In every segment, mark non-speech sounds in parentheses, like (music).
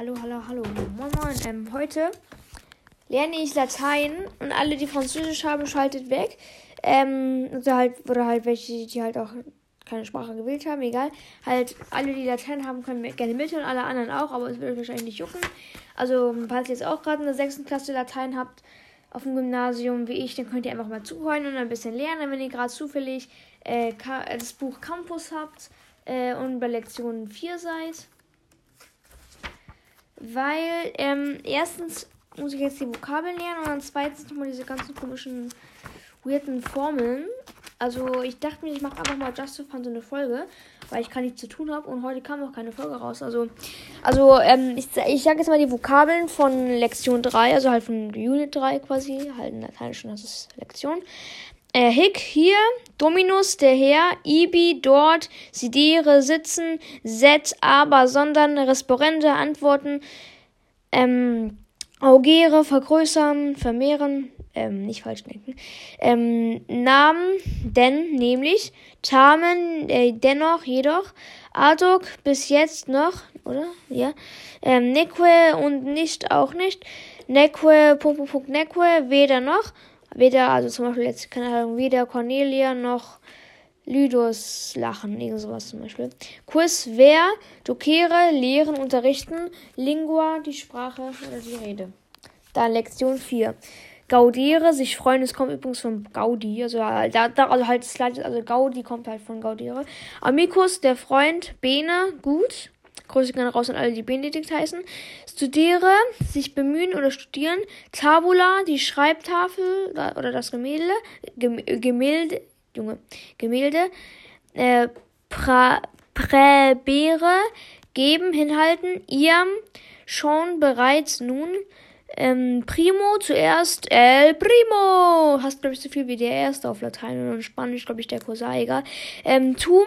Hallo, hallo, hallo. Moin, moin. Ähm, heute lerne ich Latein und alle, die Französisch haben, schaltet weg. Ähm, oder halt, oder halt welche, die halt auch keine Sprache gewählt haben, egal. Halt, alle, die Latein haben, können gerne mithören, alle anderen auch, aber es wird euch wahrscheinlich nicht jucken. Also, falls ihr jetzt auch gerade in der 6. Klasse Latein habt, auf dem Gymnasium wie ich, dann könnt ihr einfach mal zuhören und ein bisschen lernen, wenn ihr gerade zufällig äh, das Buch Campus habt äh, und bei Lektion 4 seid. Weil ähm, erstens muss ich jetzt die Vokabeln lernen und dann zweitens nochmal diese ganzen komischen, weirden Formeln. Also ich dachte mir, ich mache einfach mal Just for Fun so eine Folge, weil ich kann nichts zu tun habe und heute kam noch keine Folge raus. Also, also ähm, ich, ich sage jetzt mal die Vokabeln von Lektion 3, also halt von Unit 3 quasi, halt in Lateinischen, das ist Lektion. Äh, Hick hier, Dominus, der Herr, Ibi, dort, Sidere, sitzen, Set, aber, sondern, Resporente, antworten, ähm, Augere, vergrößern, vermehren, ähm, nicht falsch denken, ähm, Namen, denn, nämlich, Tamen, äh, dennoch, jedoch, Adok, bis jetzt noch, oder? Ja, ähm, Neque und nicht, auch nicht, Neque, Punkt, Punkt, Punkt, Neque, weder noch, weder, also zum Beispiel jetzt, keine Ahnung, weder Cornelia noch Lydos lachen, irgend sowas zum Beispiel. Quiz, wer, Dokere, lehren, unterrichten, Lingua, die Sprache oder die Rede. Dann Lektion 4. Gaudiere, sich freuen, es kommt übrigens von Gaudi, also, da, da, also halt, also Gaudi kommt halt von Gaudiere. Amicus, der Freund, Bene, gut. Grüße gerne raus an alle, die Benedikt heißen. Studiere, sich bemühen oder studieren. Tabula, die Schreibtafel oder das Gemälde. Gemälde, Junge, Gemälde. Äh, pra, präbere, geben, hinhalten. Iam, schon, bereits, nun. Ähm, Primo zuerst, El Primo. Hast, glaube ich, so viel wie der erste auf Latein und Spanisch, glaube ich, der Cousin, Ähm, Tum,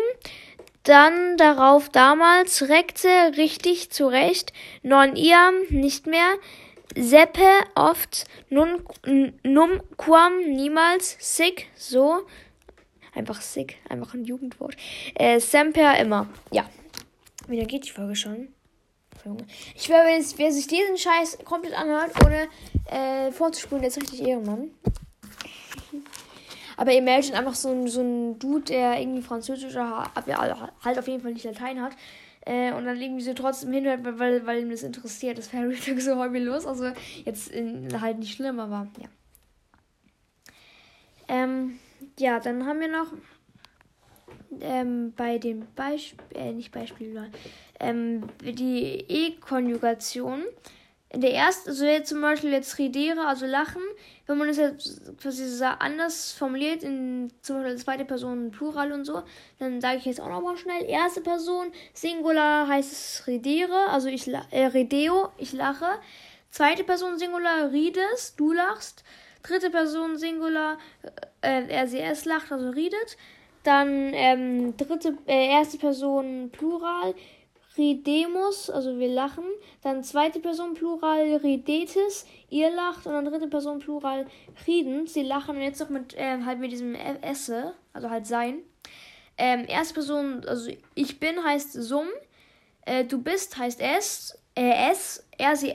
dann darauf damals, rekte richtig zurecht, non iam nicht mehr, seppe oft, nun, num quam niemals, sick so, einfach sick, einfach ein Jugendwort, äh, semper immer, ja. Wieder geht die Folge schon. Ich wäre, wer sich diesen Scheiß komplett anhört, ohne äh, vorzuspulen, der ist richtig Ehrenmann. Aber Imagine einfach so ein, so ein Dude, der irgendwie Französisch oder halt auf jeden Fall nicht Latein hat. Äh, und dann irgendwie so trotzdem hinhört, weil, weil ihm das interessiert. Das wäre (laughs) wirklich so hobbylos. Also jetzt in, halt nicht schlimm, aber ja. Ähm, ja, dann haben wir noch ähm, bei dem Beispiel, äh, nicht Beispiel, ähm, die E-Konjugation der ersten, also jetzt zum Beispiel jetzt redere, also lachen, wenn man es jetzt quasi so anders formuliert, in zum Beispiel zweite Person Plural und so, dann sage ich jetzt auch nochmal schnell, erste Person Singular heißt es redere, also ich äh, redeo, ich lache. Zweite Person Singular rides, du lachst. Dritte Person Singular äh, RCS lacht, also redet. Dann ähm, dritte, äh, erste Person Plural Ridemus, also wir lachen. Dann zweite Person Plural Ridetis, ihr lacht. Und dann dritte Person Plural Riden, sie lachen. Und jetzt noch mit, äh, halt mit diesem Esse, also halt sein. Ähm, erste Person, also ich bin heißt Sum. Äh, du bist heißt es. Äh, es. Er, sie.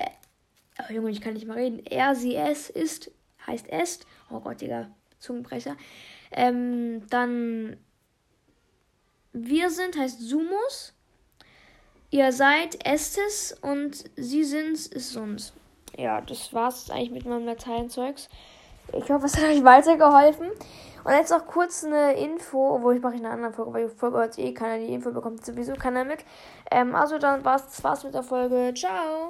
Oh Junge, ich kann nicht mal reden. Er, sie, es ist heißt est. Oh Gott, Digga. Zungenbrecher. Ähm, dann wir sind heißt Sumus. Ihr seid Estes und sie sind ist uns. Ja, das war's eigentlich mit meinem Lateinzeugs. Ich hoffe, es hat euch weitergeholfen. Und jetzt noch kurz eine Info, obwohl ich mache in einer anderen Folge, weil die Folge hört eh keiner, die Info bekommt sowieso keiner mit. Ähm, also dann war's, das war's mit der Folge. Ciao!